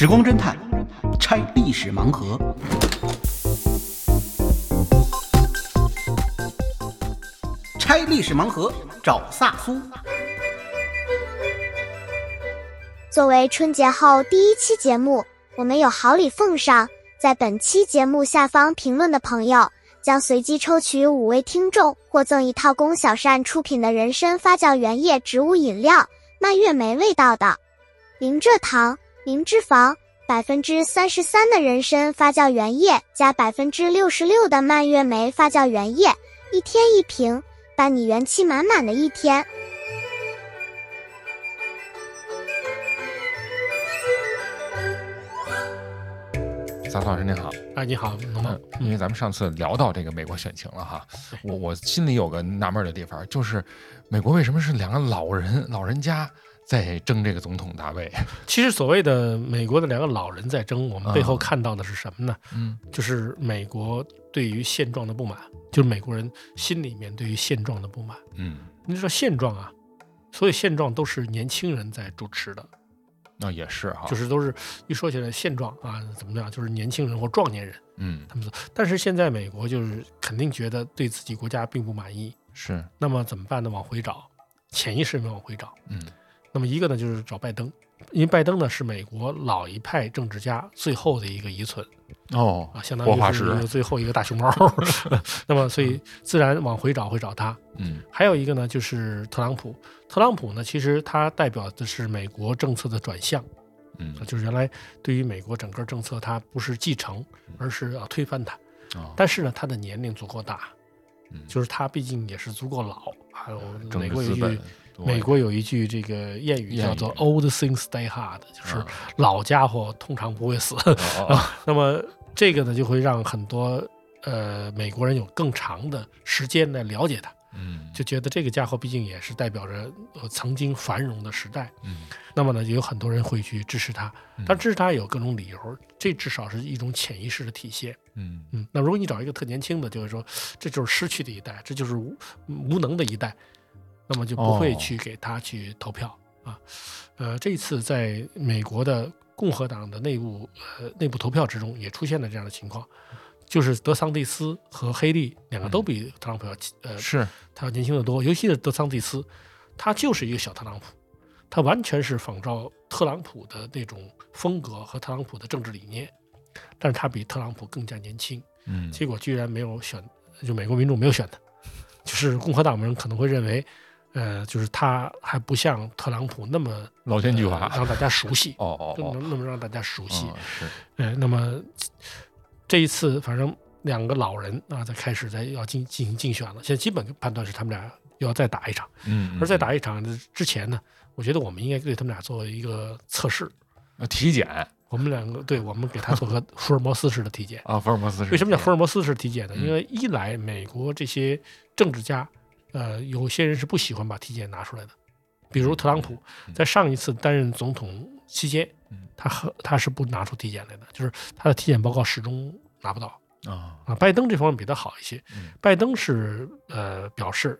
时光侦探拆历史盲盒。拆历史盲盒，找萨苏。作为春节后第一期节目，我们有好礼奉上，在本期节目下方评论的朋友，将随机抽取五位听众，获赠一套龚小善出品的人参发酵原液植物饮料，蔓越莓味道的，零蔗糖、零脂肪，百分之三十三的人参发酵原液加百分之六十六的蔓越莓发酵原液，一天一瓶，伴你元气满满的一天。萨苏老师您好，哎，你好，龙梦。因为咱们上次聊到这个美国选情了哈，我我心里有个纳闷的地方，就是美国为什么是两个老人老人家在争这个总统大位？其实所谓的美国的两个老人在争，我们背后看到的是什么呢？嗯，就是美国对于现状的不满，就是美国人心里面对于现状的不满。嗯，你说现状啊，所有现状都是年轻人在主持的，那也是哈，就是都是一说起来现状啊怎么样，就是年轻人或壮年人嗯他们说。但是现在美国就是肯定觉得对自己国家并不满意，是那么怎么办呢？往回找，潜意识里面往回找。嗯那么一个呢，就是找拜登，因为拜登呢是美国老一派政治家最后的一个遗存哦啊，相当于是最后一个大熊猫。那么所以自然往回找会找他。嗯还有一个呢，就是特朗普。特朗普呢，其实他代表的是美国政策的转向，嗯就是原来对于美国整个政策，他不是继承，而是要推翻它。哦但是呢，他的年龄足够大，嗯就是他毕竟也是足够老。还有政美国有一句美国有一句这个谚语叫做 “old things stay hard”，就是啊。老家伙通常不会死。那么这个呢，就会让很多呃美国人有更长的时间来了解他，嗯。就觉得这个家伙毕竟也是代表着呃曾经繁荣的时代。嗯。那么呢，有很多人会去支持他，但支持他有各种理由，这至少是一种潜意识的体现。嗯。嗯，那如果你找一个特年轻的，就是说这就是失去的一代，这就是无无能的一代，那么就不会哦。去给他去投票、啊。呃，这一次在美国的共和党的内部呃内部投票之中，也出现了这样的情况，就是德桑蒂斯和黑利两个都比特朗普要呃是。他要年轻的多，尤其是德桑蒂斯，他就是一个小特朗普，他完全是仿照特朗普的那种风格和特朗普的政治理念，但是他比特朗普更加年轻，嗯。结果居然没有选，就美国民众没有选他，就是共和党人可能会认为，呃，就是他还不像特朗普那么老奸巨猾呃让大家熟悉，哦哦哦就能那么让大家熟悉。呃，那么这一次，反正两个老人啊，在开始在要进进行竞选了。现在基本判断是他们俩要再打一场，嗯而在打一场之前呢，我觉得我们应该对他们俩做一个测试。呃体检我们两个，对我们给他做个福尔摩斯式的体检。啊福尔摩斯式为什么叫福尔摩斯式体检呢？嗯因为一来美国这些政治家，呃，有些人是不喜欢把体检拿出来的，比如特朗普嗯在上一次担任总统期间嗯，他和他是不拿出体检来的，就是他的体检报告始终拿不到啊啊。拜登这方面比他好一些嗯，拜登是呃表示。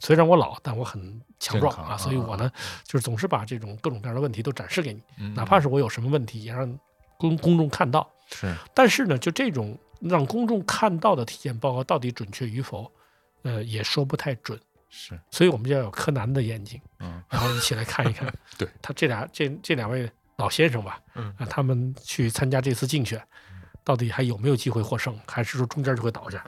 虽然我老，但我很强壮啊，所以我呢，就是总是把这种各种各样的问题都展示给你，嗯哪怕是我有什么问题，也让公公众看到。是但是呢，就这种让公众看到的体检报告到底准确与否，呃，也说不太准。是所以我们就要有柯南的眼睛，嗯然后一起来看一看。对他这俩这这两位老先生吧，嗯啊，他们去参加这次竞选，到底还有没有机会获胜，还是说中间就会倒下？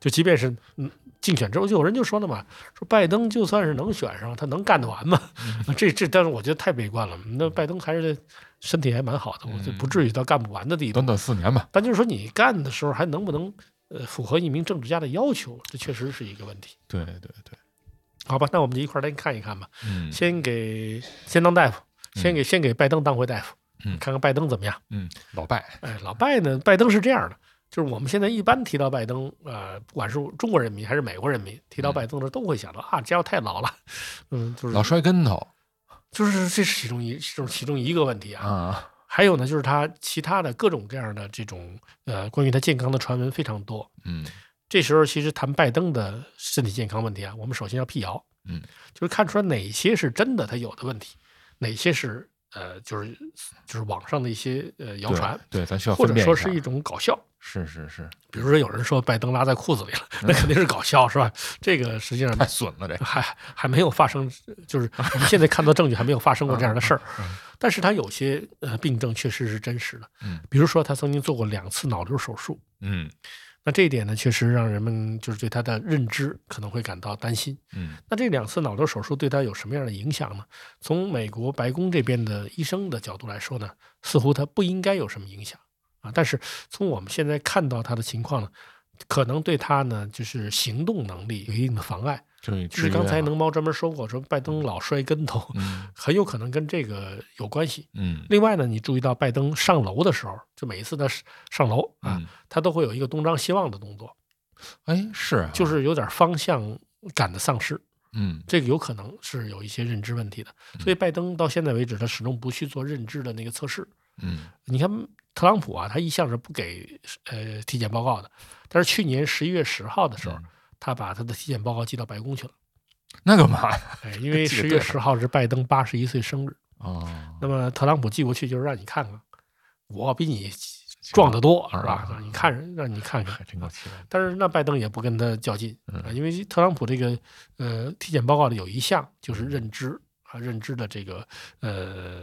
就即便是嗯竞选之后，就有人就说了嘛，说拜登就算是能选上，他能干得完吗？嗯 这这，但是我觉得太悲观了。那拜登还是身体还蛮好的，我就不至于到干不完的地步。短短四年吧但就是说，你干的时候还能不能呃符合一名政治家的要求，这确实是一个问题。对对对好吧，那我们就一块儿来看一看吧。嗯先给先当大夫，先给先给拜登当回大夫，嗯看看拜登怎么样。嗯老拜哎，老拜呢，拜登是这样的，就是我们现在一般提到拜登，呃，不管是中国人民还是美国人民，提到拜登的时候都会想到啊，这家伙太老了，嗯，就是老摔跟头就是这是其中一这是其中一个问题啊。啊还有呢，就是他其他的各种各样的这种呃关于他健康的传闻非常多。嗯这时候其实谈拜登的身体健康问题啊，我们首先要辟谣，嗯，就是看出来哪些是真的他有的问题，哪些是呃，就是就是网上的一些呃谣传，对，对咱需要或者说是一种搞笑。是是是，比如说有人说拜登拉在裤子里了，那肯定是搞笑，是吧？这个实际上太损了，这个还还没有发生，就是我 们现在看到证据还没有发生过这样的事儿。但是他有些呃病症确实是真实的，嗯比如说他曾经做过两次脑瘤手术，嗯那这一点呢，确实让人们就是对他的认知可能会感到担心。嗯那这两次脑瘤手术对他有什么样的影响呢？从美国白宫这边的医生的角度来说呢，似乎他不应该有什么影响啊。但是从我们现在看到他的情况呢，可能对他呢就是行动能力有一定的妨碍。就是就是刚才能能猫专门说过，说拜登老摔跟头，嗯很有可能跟这个有关系。嗯另外呢，你注意到拜登上楼的时候，就每一次他上楼啊，嗯，他都会有一个东张西望的动作，哎是啊，就是有点方向感的丧失。嗯这个有可能是有一些认知问题的，所以拜登到现在为止，他始终不去做认知的那个测试。嗯你看特朗普啊，他一向是不给呃体检报告的，但是去年十一月十号的时候，嗯他把他的体检报告寄到白宫去了。那干嘛呀？哎，因为 十月十号是拜登八十一岁生日，哦，那么特朗普寄过去就是让你看看，我比你壮得多，是吧你看，让你看看。真够气人，但是那拜登也不跟他较劲嗯啊，因为特朗普这个呃体检报告里有一项就是认知啊，认知的这个呃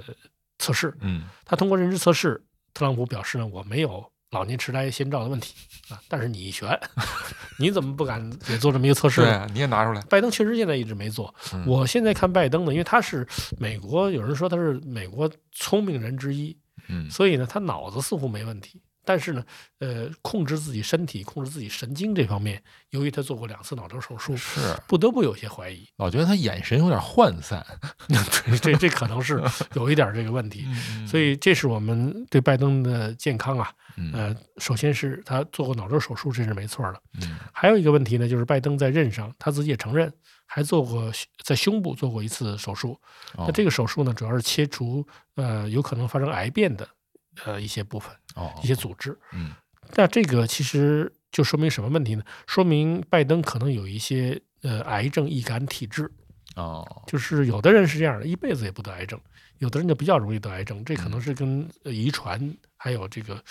测试，嗯他通过认知测试，特朗普表示呢，我没有老年痴呆先兆的问题啊，但是你一拳，你怎么不敢也做这么一个测试呢？对啊，你也拿出来，拜登确实现在一直没做。嗯我现在看拜登呢，因为他是美国，有人说他是美国聪明人之一，嗯所以呢，他脑子似乎没问题。但是呢，呃，控制自己身体、控制自己神经这方面，由于他做过两次脑瘤手术，是，不得不有些怀疑。老觉得他眼神有点涣散，这这这可能是有一点这个问题。嗯所以，这是我们对拜登的健康啊，嗯呃，首先是他做过脑瘤手术，这是没错的。嗯还有一个问题呢，就是拜登在任上，他自己也承认，还做过在胸部做过一次手术。哦那这个手术呢，主要是切除呃有可能发生癌变的呃一些部分、哦一些组织。嗯那这个其实就说明什么问题呢？说明拜登可能有一些呃癌症易感体质，哦就是有的人是这样的，一辈子也不得癌症，有的人就比较容易得癌症，这可嗯能是跟呃遗传还有这个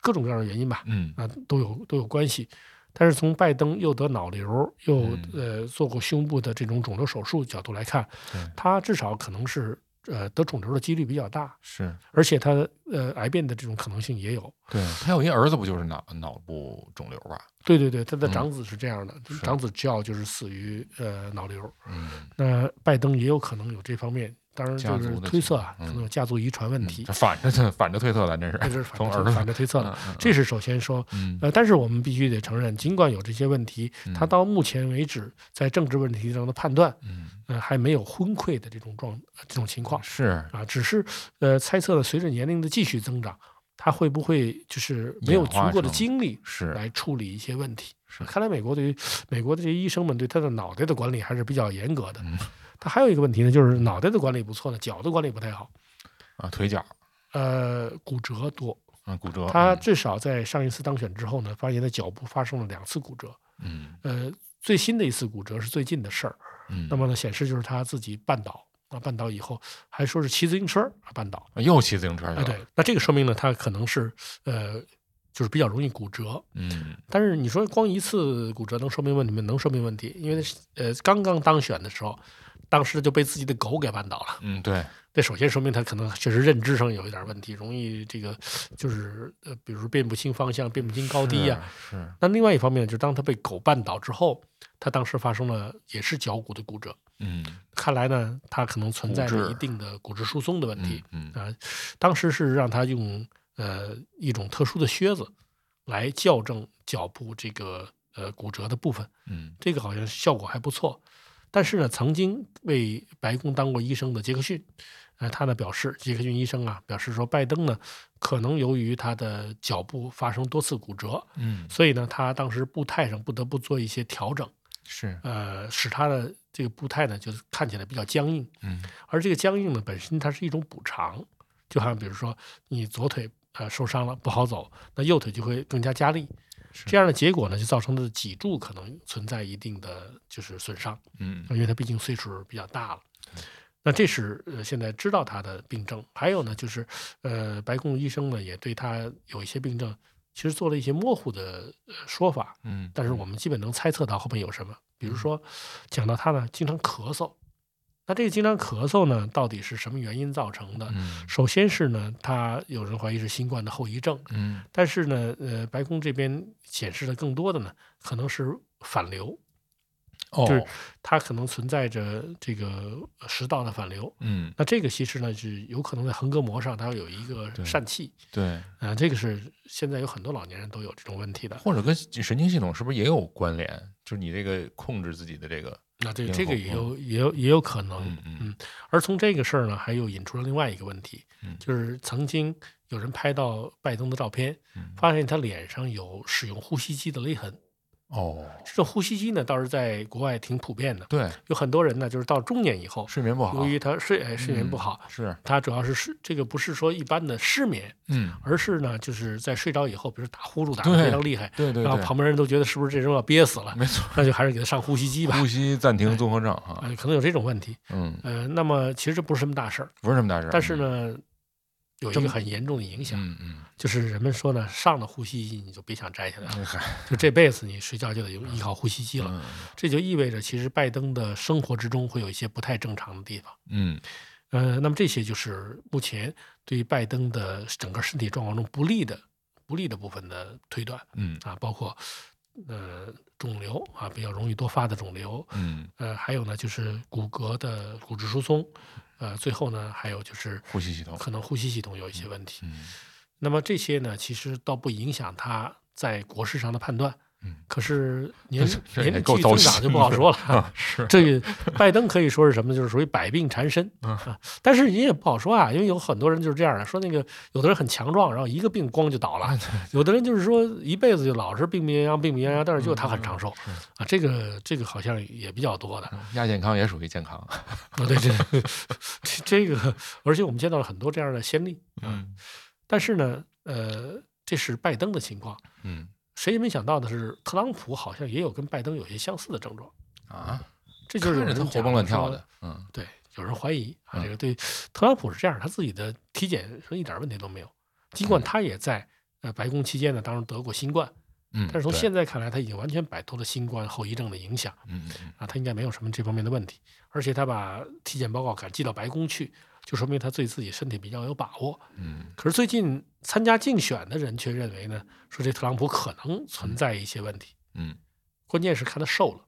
各种各样的原因吧。嗯啊，都有都有关系。但是从拜登又得脑瘤，又嗯呃做过胸部的这种肿瘤手术角度来看对，他至少可能是呃得肿瘤的几率比较大，是而且他呃癌变的这种可能性也有。对他有一儿子不就是脑脑部肿瘤吧？对对对，他的嗯长子是这样的，长子 Joe 就是死于呃脑瘤。嗯那拜登也有可能有这方面，当然家就是推测啊，可能有家族遗传问嗯题。这，反着反着推测，咱这这是是反着从儿子反着推测的。这是首先说，嗯。呃，但是我们必须得承认，尽管有这些问题，他嗯到目前为止在政治问题上的判断，嗯。呃，还没有昏聩的这种状这种情况是。啊，只是呃猜测了，随着年龄的继续增长，他会不会就是没有足够的精力是来处理一些问题？是看来美国对于美国的这些医生们对他的脑袋的管理还是比较严格的。嗯他还有一个问题呢，就是脑袋的管理不错呢，脚的管理不太好，啊腿脚呃，骨折多。啊骨折他至少在上一次当选之后呢，发现他脚部发生了两次骨折。嗯呃，最新的一次骨折是最近的事儿。嗯那么呢，显示就是他自己绊倒啊，绊倒以后还说是骑自行车啊绊倒。又骑自行车了对，那这个说明呢，他可能是呃，就是比较容易骨折。嗯但是你说光一次骨折能说明问题吗？能说明问题，因为呃刚刚当选的时候，当时就被自己的狗给绊倒了。嗯对。这首先说明他可能确实认知上有一点问题，容易这个就是呃，比如辨不清方向、辨不清高低呀、是是。那另外一方面，就是当他被狗绊倒之后，他当时发生了也是脚骨的骨折。嗯。看来呢，他可能存在着一定的骨质疏松的问题。嗯啊、当时是让他用呃一种特殊的靴子来校正脚部这个呃骨折的部分，嗯。这个好像效果还不错。但是呢，曾经为白宫当过医生的杰克逊，呃，他呢表示，杰克逊医生啊表示说，拜登呢可能由于他的脚部发生多次骨折，嗯所以呢，他当时步态上不得不做一些调整，是呃，使他的这个步态呢就是看起来比较僵硬。嗯而这个僵硬呢，本身它是一种补偿，就好像比如说你左腿呃受伤了不好走，那右腿就会更加加力，是这样的结果呢，就造成的脊柱可能存在一定的就是损伤，嗯。因为他毕竟岁数比较大了。那这是呃现在知道他的病症，还有呢就是呃白宫医生呢也对他有一些病症，其实做了一些模糊的呃说法，嗯，但是我们基本能猜测到后面有什么，比如说讲到他呢经常咳嗽，那这个经常咳嗽呢到底是什么原因造成的？嗯首先是呢，他有人怀疑是新冠的后遗症，嗯但是呢，呃，白宫这边显示的更多的呢，可能是反流，哦，就是它可能存在着这个食道的反流。嗯那这个其实呢是有可能在横膈膜上它有一个疝气，对，啊、这个是现在有很多老年人都有这种问题的。或者跟神经系统是不是也有关联？就是你这个控制自己的这个，那这咽这个也有也有也有可能，嗯。而从这个事儿呢，还又引出了另外一个问题，嗯就是曾经有人拍到拜登的照片，嗯发现他脸上有使用呼吸机的勒痕。哦，这种呼吸机呢，倒是在国外挺普遍的，对，有很多人呢，就是到中年以后，睡眠不好，由于他睡哎睡眠不嗯好，是，他主要是睡这个不是说一般的失眠，嗯，而是呢就是在睡着以后，比如打呼噜打得非常厉害，对对对，然后旁边人都觉得是不是这人要憋死了，没错，那就还是给他上呼吸机吧，呼吸暂停综合症啊，啊，可能有这种问题。嗯，呃，那么其实这不是什么大事儿，不是什么大事儿，但是呢，有一个很严重的影响，嗯嗯，就是人们说呢，上了呼吸机你就别想摘下来了，就这辈子你睡觉就得依靠呼吸机了。嗯这就意味着，其实拜登的生活之中会有一些不太正常的地方。嗯呃，那么这些就是目前对于拜登的整个身体状况中不利的、不利的部分的推断嗯啊，包括呃肿瘤啊，比较容易多发的肿瘤，嗯，呃，还有呢就是骨骼的骨质疏松，呃，最后呢还有就是呼吸系统，可能呼吸系统有一些问题。嗯那么这些呢，其实倒不影响他在国事上的判断。嗯，可是年这这也年龄够糟继续增长就不好说了。啊，是，这个拜登可以说是什么？就是属于百病缠身。但是你也不好说啊，因为有很多人就是这样的，说那个有的人很强壮，然后一个病光就倒了；有的人就是说一辈子就老是病病殃殃，病病殃殃，但是就他很长寿嗯啊。这个这个好像也比较多的。亚健康也属于健康，啊，对 这这这个，而且我们见到了很多这样的先例。嗯但是呢，呃，这是拜登的情况。嗯谁也没想到的是，特朗普好像也有跟拜登有些相似的症状，啊，这就是他活蹦乱跳的，嗯。对，有人怀疑啊，嗯这个对特朗普是这样，他自己的体检说一点问题都没有，尽管他也在呃白宫期间呢，当时得过新冠，嗯，但是从现在看来，他已经完全摆脱了新冠后遗症的影响嗯啊，他应该没有什么这方面的问题，而且他把体检报告敢寄到白宫去，就说明他对自己身体比较有把握。嗯可是最近参加竞选的人却认为呢，说这特朗普可能存在一些问题，嗯，关键是看他瘦了，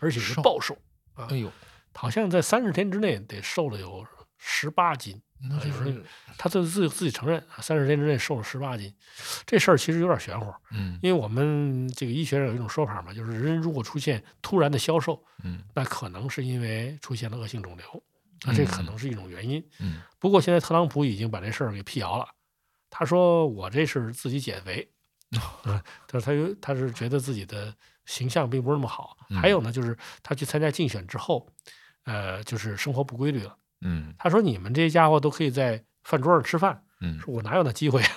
而且是暴瘦啊哎，呦，好像在三十天之内得瘦了有十八斤。那就有是人他自自己自己承认，三十天之内瘦了十八斤，这事儿其实有点玄乎。嗯因为我们这个医学上有一种说法嘛，就是人如果出现突然的消瘦，嗯那可能是因为出现了恶性肿瘤，那这可能是一种原因。嗯不过现在特朗普已经把这事儿给辟谣了，他说我这是自己减肥，啊，他说他有他是觉得自己的形象并不是那么好。嗯还有呢，就是他去参加竞选之后，呃，就是生活不规律了。嗯他说你们这些家伙都可以在饭桌上吃饭，嗯，说我哪有那机会啊？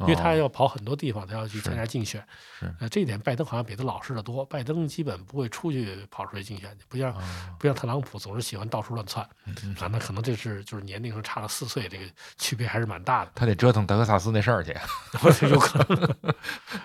因为他哦要跑很多地方，他要去参加竞选。是呃，这一点拜登好像比他老实的多。拜登基本不会出去跑出去竞选，不像、哦不像特朗普总是喜欢到处乱窜啊。那可能这是就是年龄上差了四岁，这个区别还是蛮大的。他得折腾德克萨斯那事儿去，有可能。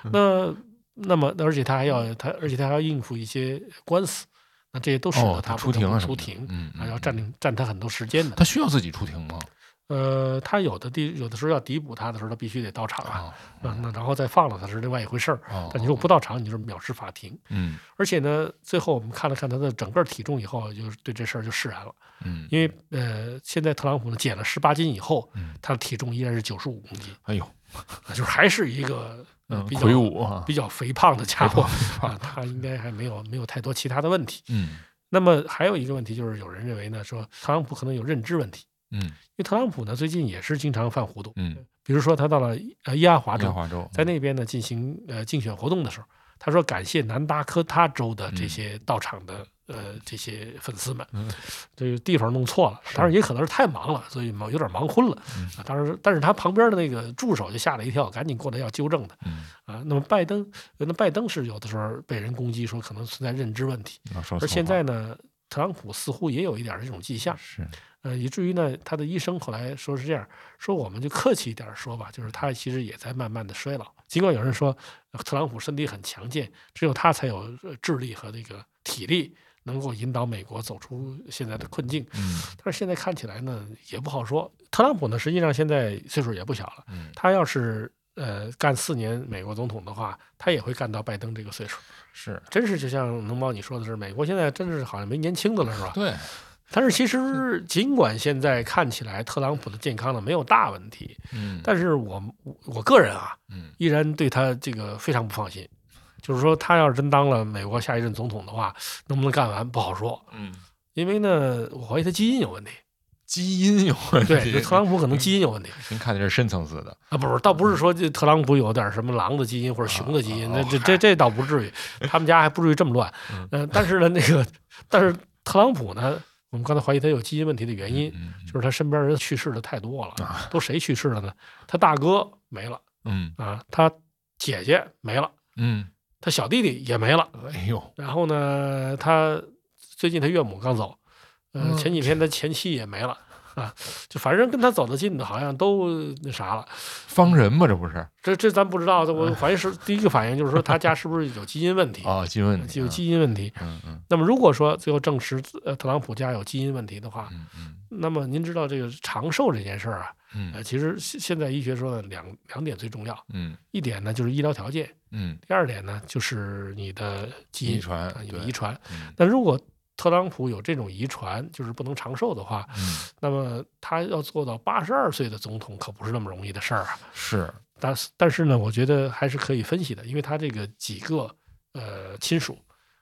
那那么，而且他还要他，而且他还要应付一些官司，那这些都使哦得他出庭出庭，嗯啊，要嗯占领占他很多时间的。他需要自己出庭吗？呃，他有的地有的时候要抵补他的时候，他必须得到场啊。啊，那那然后再放了他是另外一回事儿。哦但你如果不到场，你就是藐视法庭。嗯而且呢，最后我们看了看他的整个体重以后，就是对这事儿就释然了。嗯，因为呃，现在特朗普呢减了十八斤以后，嗯他的体重依然是九十五公斤，哎呦，啊就是还是一个呃 嗯，比较魁梧啊，比较肥胖的家伙啊，他应该还没有没有太多其他的问题。嗯那么还有一个问题就是，有人认为呢，说特朗普可能有认知问题，嗯。因为特朗普呢最近也是经常犯糊涂，嗯，比如说他到了呃伊阿华州，亚华州在那边呢进行呃竞选活动的时候，他说感谢南达科他州的这些到场的、呃这些粉丝们，嗯。这个地方弄错了，当然也可能是太忙了，所以忙有点忙昏了、嗯。啊。当然，但是他旁边的那个助手就吓了一跳，赶紧过来要纠正他嗯，啊。那么拜登，那拜登是有的时候被人攻击说可能存在认知问题，啊而现在呢，特朗普似乎也有一点这种迹象，是，呃，以至于呢，他的医生后来说是这样说，我们就客气一点说吧，就是他其实也在慢慢的衰老。尽管有人说呃特朗普身体很强健，只有他才有呃智力和这个体力能够引导美国走出现在的困境，嗯但是现在看起来呢也不好说。特朗普呢，实际上现在岁数也不小了，嗯，他要是呃干四年美国总统的话，他也会干到拜登这个岁数。是真是就像能猫你说的是，美国现在真是好像没年轻的了，是吧？对，但是其实尽管现在看起来特朗普的健康呢没有大问题，嗯但是我我我个人啊，嗯依然对他这个非常不放心。就是说，他要是真当了美国下一任总统的话，能不能干完不好说。嗯，因为呢，我怀疑他基因有问题。基因有问题。对，特朗普可能基因有问题您看的是深层次的，啊，不是，倒不是说这特朗普有点什么狼的基因或者熊的基因，这这这倒不至于，他们家还不至于这么乱。嗯嗯，但是呢，那个，但是特朗普呢，我们刚才怀疑他有基因问题的原因，嗯就是他身边人去世的太多了。啊，都谁去世了呢？他大哥没了嗯啊，他姐姐没了，嗯，他小弟弟也没了。哎呦，然后呢，他最近他岳母刚走，呃，嗯前几天他前妻也没了啊，就反正跟他走得近的，好像都那啥了。方人嘛，这不是这这咱不知道，我 怀疑是第一个反应就是说他家是不是有基因问题，啊，基因问 题，有基因问题。嗯嗯那么如果说最后证实呃特朗普家有基因问题的话，嗯嗯那么您知道这个长寿这件事儿啊，嗯呃，其实现现在医学说的两两点最重要，嗯一点呢就是医疗条件，嗯，第二点呢就是你的基因遗传啊，你的遗传。嗯那如果特朗普有这种遗传，就是不能长寿的话，嗯那么他要做到八十二岁的总统，可不是那么容易的事儿啊。是，但是但是呢，我觉得还是可以分析的，因为他这个几个呃亲属，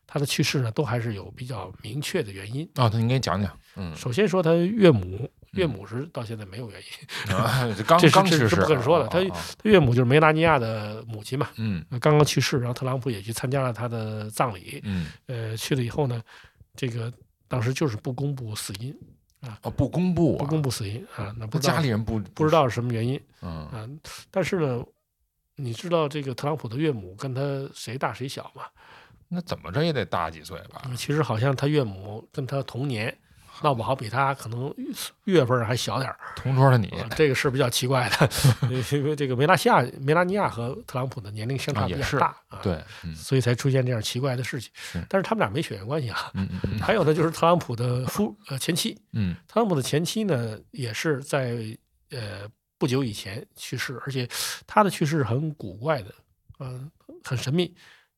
他的去世呢都还是有比较明确的原因。啊，那您给讲讲，嗯，首先说他岳母，岳母是到现在没有原因，刚 刚去世，是不可说的。他他岳母就是梅拉尼亚的母亲嘛，嗯呃刚刚去世，然后特朗普也去参加了他的葬礼。嗯，呃，去了以后呢，这个当时就是不公布死因，啊，不公布啊，不公布死因啊，那不家里人不不知，道是什么原因嗯啊。但是呢，你知道这个特朗普的岳母跟他谁大谁小吗？那怎么着也得大几岁吧？其实好像他岳母跟他同年，闹不好比他可能月份还小点儿、同桌的你啊这个是比较奇怪的，因为这个梅拉西亚、梅拉尼亚和特朗普的年龄相差比较大啊，，对，嗯所以才出现这样奇怪的事情。但是他们俩没血缘关系啊。嗯嗯嗯还有呢，就是特朗普的夫呃前妻，嗯特朗普的前妻呢也是在呃不久以前去世，而且他的去世很古怪的，嗯、很神秘，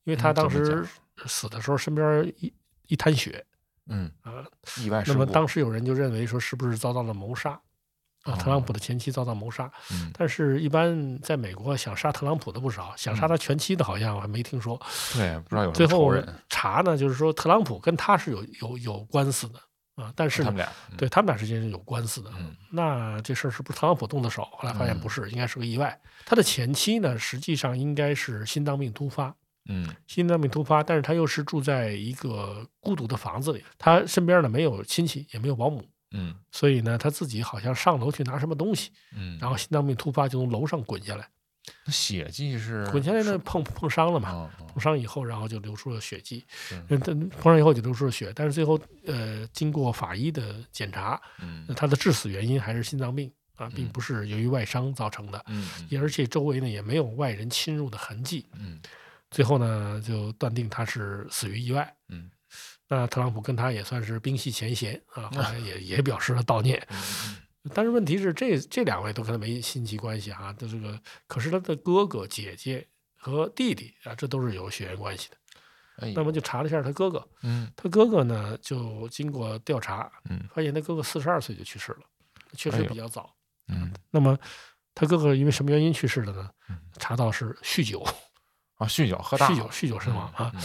因为他当时死的时候身边一一滩血嗯，啊、意外那么当时有人就认为说是不是遭到了谋杀啊？特朗普的前妻遭到谋杀，嗯但是一般在美国想杀特朗普的不少，想杀他前妻的好像我还没听说。对，不知道有最后人，查呢，就是说特朗普跟他是有有有官司的啊，但是呢他们，俩，嗯对他们俩之间是有官司的。嗯那这事儿是不是特朗普动的手？后来发现嗯不是，应该是个意外。他的前妻呢，实际上应该是心脏病突发，嗯。心脏病突发，但是他又是住在一个孤独的房子里，他身边呢没有亲戚，也没有保姆，嗯。所以呢他自己好像上楼去拿什么东西，嗯，然后心脏病突发就从楼上滚下来，那血迹是滚下来呢碰碰伤了嘛，碰伤以后，然后就流出了血迹，是。嗯，但碰伤以后就流出了血，但是最后呃经过法医的检查，嗯。他的致死原因还是心脏病啊，并嗯。不是由于外伤造成的，嗯。也而且周围呢也没有外人侵入的痕迹，嗯最后呢就断定他是死于意外。嗯那特朗普跟他也算是冰释前嫌啊，后来也也表示了悼念。嗯但是问题是，这这两位都跟他没亲戚关系啊，他这个可是他的哥哥、姐姐和弟弟啊，这都是有血缘关系的。哎那么就查了一下他哥哥，嗯他哥哥呢就经过调查，嗯发现他哥哥四十二岁就去世了，确实比较早。嗯那么他哥哥因为什么原因去世的呢嗯？查到是酗酒，啊，酗酒喝大了酗酒酗酒身亡啊。嗯。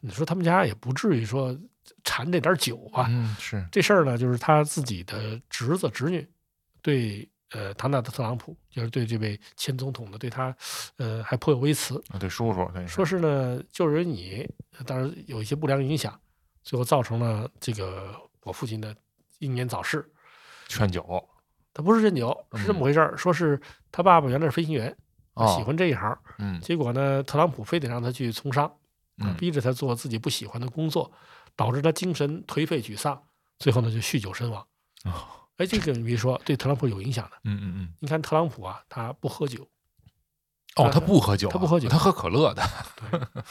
你说他们家也不至于说馋这点酒啊，嗯是。这事儿呢，就是他自己的侄子侄女对呃唐纳德特朗普，就是对这位前总统呢，对他呃还颇有微词，啊对叔叔对。说是呢就是你当然有一些不良影响，最后造成了这个我父亲的英年早逝。劝酒。他不是劝酒，是这么回事儿，说是他爸爸原来是飞行员，嗯哦喜欢这一行，嗯结果呢，特朗普非得让他去从商，啊嗯逼着他做自己不喜欢的工作。导致他精神颓废沮丧，最后呢就酗酒身亡。哦，哎，这个你别说，对特朗普有影响的。嗯嗯嗯，你看特朗普啊，他不喝酒，哦，他不喝酒啊，他不喝酒。他喝可乐的。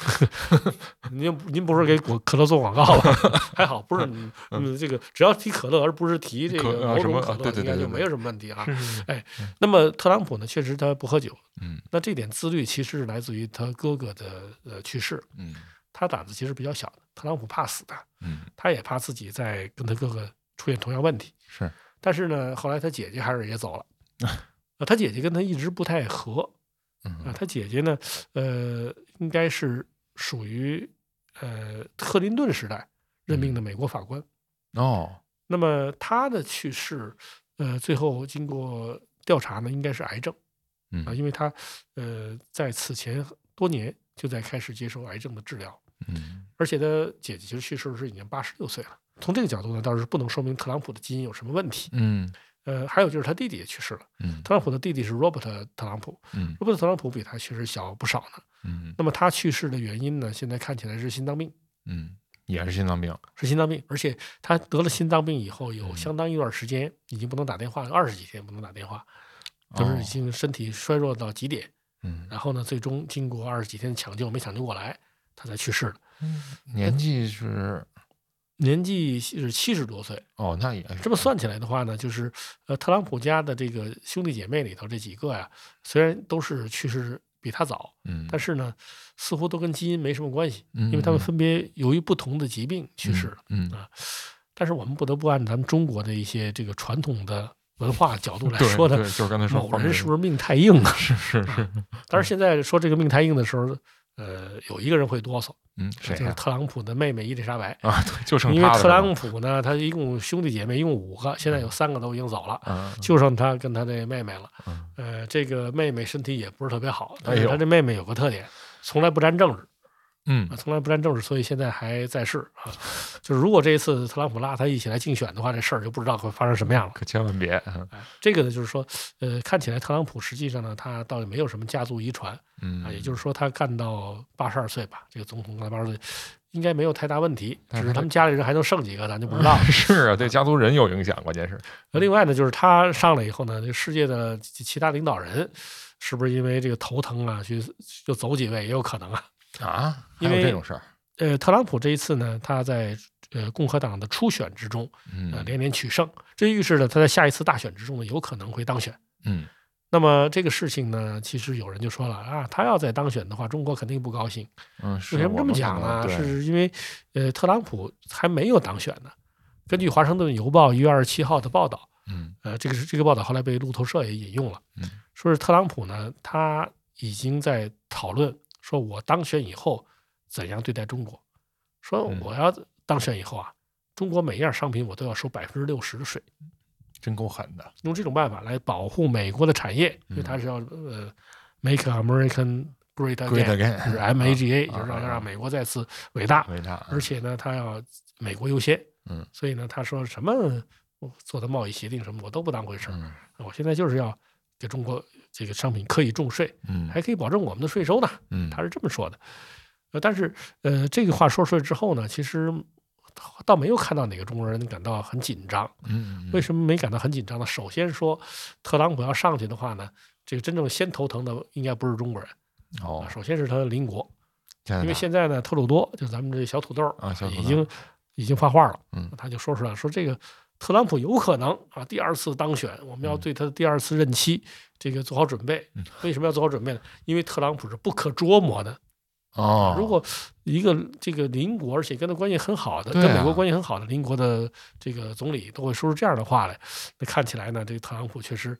您您不是给我可乐做广告吧？还好，不是你嗯，这个只要提可乐，而不是提这个某种可乐，对对对对对应该就没有什么问题啊。是是，哎，那么特朗普呢，确实他不喝酒，嗯。那这点自律其实是来自于他哥哥的呃去世。嗯。他胆子其实比较小的，特朗普怕死的，嗯，他也怕自己在跟他哥哥出现同样问题。是，但是呢，后来他姐姐还是也走了，啊，他姐姐跟他一直不太和啊，嗯他姐姐呢，呃，应该是属于呃克林顿时代任命的美国法官。哦，那么他的去世，呃，最后经过调查呢，应该是癌症嗯啊，因为他呃在此前多年就在开始接受癌症的治疗。嗯而且他姐姐其实去世的时候已经八十六岁了。从这个角度呢，倒是不能说明特朗普的基因有什么问题。嗯呃，还有就是他弟弟也去世了。嗯特朗普的弟弟是 Robert 特朗普嗯，Robert 特朗普比他确实小不少呢。嗯那么他去世的原因呢，现在看起来是心脏病，嗯，也是心脏病。是心脏病，而且他得了心脏病以后，有嗯相当一段时间已经不能打电话，二十几天不能打电话，就是已经身体衰弱到极点。嗯，然后呢，最终经过二十几天的抢救，没抢救过来，他才去世了。年纪是年纪是七十多岁，哦，那也这么算起来的话呢，就是呃，特朗普家的这个兄弟姐妹里头这几个呀，虽然都是去世比他早，嗯，但是呢，似乎都跟基因没什么关系，嗯因为他们嗯分别由于不同的疾病去世了。嗯，啊但是我们不得不按咱们中国的一些这个传统的文化角度来说呢对，就是刚才说某人是不是是命太硬啊？是是是，但是，现在说这个命太硬的时候，呃，有一个人会哆嗦，嗯，谁呀？就是特朗普的妹妹伊丽莎白。啊，对，就剩因为特朗普呢，他一共兄弟姐妹一共五个，现在有三个都已经走了，嗯就剩他跟他这妹妹了。嗯呃，这个妹妹身体也不是特别好，但是他这妹妹有个特点，从来不沾政治，嗯啊，从来不沾政治，所以现在还在世啊。就是如果这一次特朗普拉他一起来竞选的话，这事儿就不知道会发生什么样了。可千万别，嗯哎，这个呢，就是说，呃，看起来特朗普实际上呢，他倒也没有什么家族遗传嗯啊，也就是说，他干到八十二岁吧，这个总统干到八十岁，应该没有太大问题，只是他们家里人还能剩几个，咱就不知道了。是啊，对家族人有影响，关键是，那另外呢，就是他上来以后呢，这世界的其其他领导人是不是因为这个头疼啊，去就走几位也有可能啊。啊，还因为有这种事儿，呃，特朗普这一次呢，他在呃共和党的初选之中，呃嗯连连取胜，这预示着他在下一次大选之中呢，有可能会当选。嗯那么这个事情呢，其实有人就说了啊，他要再当选的话，中国肯定不高兴。嗯，是为什么这么讲呢？是因为呃，特朗普还没有当选呢。根据《华盛顿邮报》一月二十七号的报道，嗯呃，这个是这个报道后来被路透社也引用了，嗯说是特朗普呢，他已经在讨论说，我当选以后怎样对待中国，说嗯。我要当选以后啊，中国每一样商品我都要收百分之六十的税，真够狠的，用这种办法来保护美国的产业，因为他是要呃 make American great 就是 MAGA，啊就是让啊让美国再次伟大，伟大，而且呢，他要美国优先，嗯，所以呢，他说什么做的贸易协定什么我都不当回事儿，嗯。我现在就是要给中国这个商品可以重税，嗯。还可以保证我们的税收呢，嗯，他是这么说的。呃，但是呃，这个话说出来之后呢，其实倒没有看到哪个中国人感到很紧张。嗯为什么没感到很紧张呢？首先说，特朗普要上去的话呢，这个真正先头疼的应该不是中国人首先是他的邻国，因为现在呢，特鲁多就咱们这小土豆已经已经发话了，嗯。他就说出来说这个特朗普有可能啊第二次当选，我们要对他的第二次任期这个做好准备。嗯为什么要做好准备呢？因为特朗普是不可捉摸的。哦，如果一个这个邻国，而且跟他关系很好的，啊跟美国关系很好的邻国的这个总理都会说出这样的话来，那看起来呢，这个特朗普确实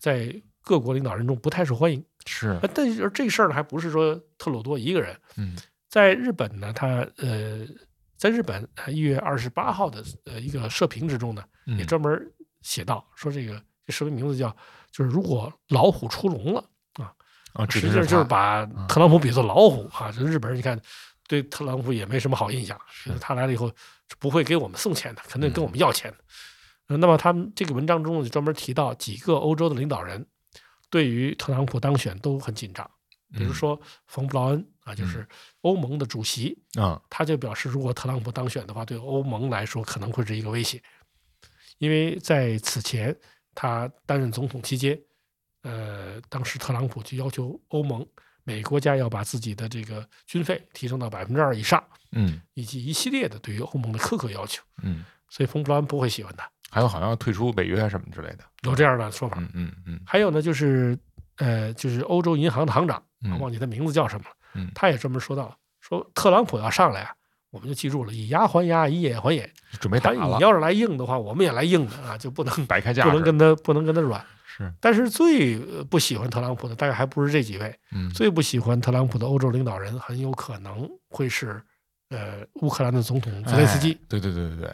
在各国领导人中不太受欢迎。是呃但是这事儿呢，还不是说特鲁多一个人，嗯在日本呢，他呃，在日本一月二十八号的呃一个社评之中呢，嗯。也专门写到说这个这社评名字叫就是如果老虎出笼了。啊，实际上就是把嗯特朗普比作老虎啊！这日本人你看，对特朗普也没什么好印象，他来了以后是不会给我们送钱的，肯定跟我们要钱那么他们这个文章中就专门提到几个欧洲的领导人对于特朗普当选都很紧张。比如说冯布劳恩啊，就是欧盟的主席，啊，他就表示，如果特朗普当选的话，对欧盟来说可能会是一个威胁，因为在此前他担任总统期间，呃，当时特朗普就要求欧盟每个国家要把自己的这个军费提升到百分之二以上，嗯。以及一系列的对于欧盟的苛刻要求，嗯，所以冯布劳恩不会喜欢他，还有好像要退出北约什么之类的，有这样的说法。嗯嗯嗯。还有呢，就是呃，就是欧洲银行的行长，忘记他名字叫什么了，嗯他也专门说到，说特朗普要上来啊，我们就记住了，以牙还牙，以眼还眼。准备打了，你要是来硬的话，我们也来硬的啊，就不能摆开架不能，跟他不能跟他软。是，但是最呃不喜欢特朗普的，大概还不是这几位，嗯最不喜欢特朗普的欧洲领导人，很有可能会是呃乌克兰的总统泽连斯基，哎对对对对对，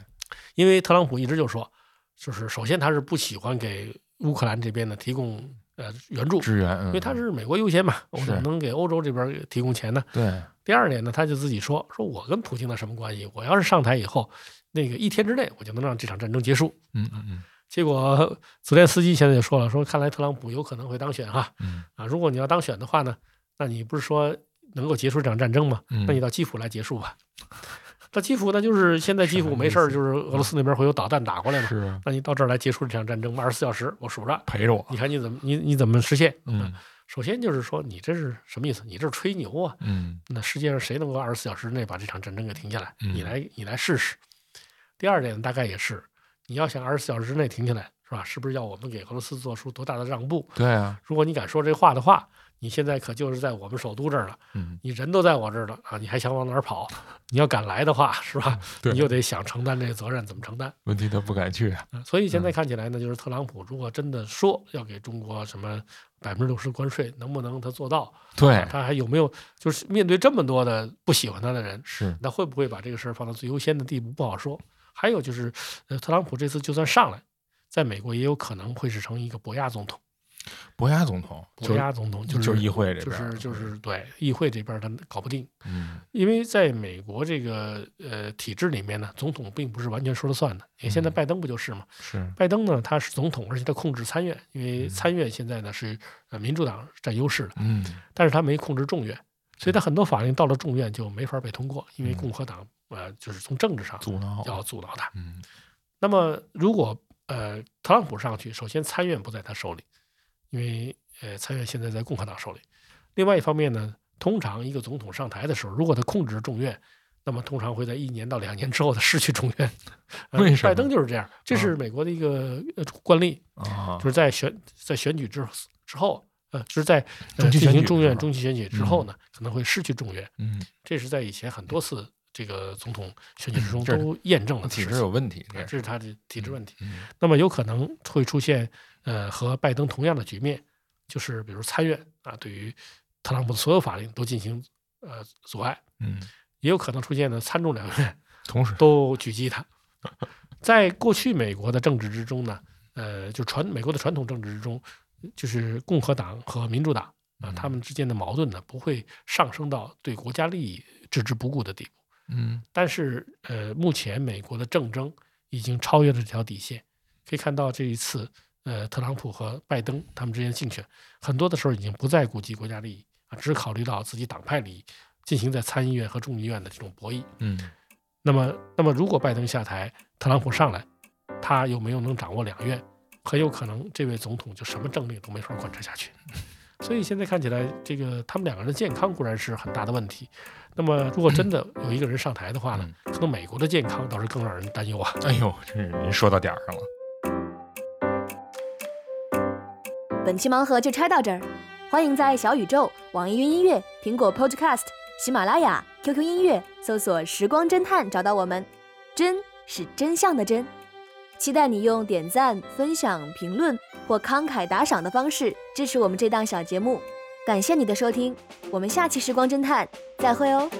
因为特朗普一直就说，就是首先他是不喜欢给乌克兰这边呢提供呃援助，支援，因为他嗯是美国优先嘛，我怎么能给欧洲这边提供钱呢？对，第二点呢，他就自己说，说我跟普京的什么关系？我要是上台以后，那个一天之内我就能让这场战争结束。嗯嗯嗯结果泽连斯基现在就说了，说看来特朗普有可能会当选哈嗯啊，如果你要当选的话呢，那你不是说能够结束这场战争吗？嗯，那你到基辅来结束吧。到基辅那，就是现在基辅没事儿，就是俄罗斯那边会有导弹打过来嘛，是啊那你到这儿来结束这场战争，二十四小时我数着，陪着我，你看你怎么你你怎么实现？嗯首先就是说你这是什么意思？你这是吹牛啊！嗯那世界上谁能够二十四小时内把这场战争给停下来？嗯你来，你来试试。第二点大概也是，你要想二十四小时之内停下来，是吧？是不是要我们给俄罗斯做出多大的让步？对啊，如果你敢说这话的话，你现在可就是在我们首都这儿了，嗯你人都在我这儿了啊，你还想往哪儿跑？你要敢来的话，是吧？你就得想承担这个责任，怎么承担？问题他不敢去所以现在嗯看起来呢，就是特朗普如果真的说要给中国什么百分之六十关税，能不能他做到？对，他还有没有就是面对这么多的不喜欢他的人，是，那会不会把这个事儿放到最优先的地步不好说。还有就是，呃，特朗普这次就算上来，在美国也有可能会是成一个博亚总统。博雅总统，博压总统就是就是议会这边就是就是对议会这边儿他搞不定，嗯因为在美国这个呃体制里面呢，总统并不是完全说了算的。因为现在嗯拜登不就是吗？是，拜登呢他是总统，而且他控制参院，因为嗯参院现在呢是呃民主党占优势的，嗯但是他没控制众院，所以他很多法令到了众院就没法被通过，因为嗯共和党呃就是从政治上阻挠，要阻挠他。嗯那么如果呃特朗普上去，首先参院不在他手里，因为呃参院现在在共和党手里。另外一方面呢，通常一个总统上台的时候，如果他控制众院，那么通常会在一年到两年之后他失去众院。呃为什么拜登就是这样，这是美国的一个呃惯例，啊就是在选在选举之之后，呃，就是在呃进行众院中期选举之后呢，可能会失去众院。嗯，这是在以前很多次这个总统选举之中 都验证了的体制有问题，啊这是他的体制问题。嗯那么有可能会出现呃和拜登同样的局面，就是比如参院啊对于特朗普的所有法令都进行呃阻碍，嗯，也有可能出现呢参众两院同时，都狙击他。在过去美国的政治之中呢，呃，就传美国的传统政治之中，就是共和党和民主党啊嗯他们之间的矛盾呢不会上升到对国家利益置之不顾的地步。嗯但是呃，目前美国的政争已经超越了这条底线。可以看到这一次，呃，特朗普和拜登他们之间竞选，很多的时候已经不再顾及国家利益啊，只考虑到自己党派利益，进行在参议院和众议院的这种博弈。嗯那么，那么如果拜登下台，特朗普上来，他有没有能掌握两院，很有可能这位总统就什么政令都没法贯彻下去。所以现在看起来，这个他们两个人的健康固然是很大的问题。那么，如果真的有一个人上台的话呢，可能美国的健康倒是更让人担忧啊。哎呦，这是您说到点儿上了。本期盲盒就拆到这儿，欢迎在小宇宙、网易云音乐、苹果 Podcast、喜马拉雅、QQ 音乐搜索“时光侦探”找到我们。真是真相的真，期待你用点赞、分享、评论或慷慨打赏的方式支持我们这档小节目。感谢你的收听，我们下期时光侦探再会哦。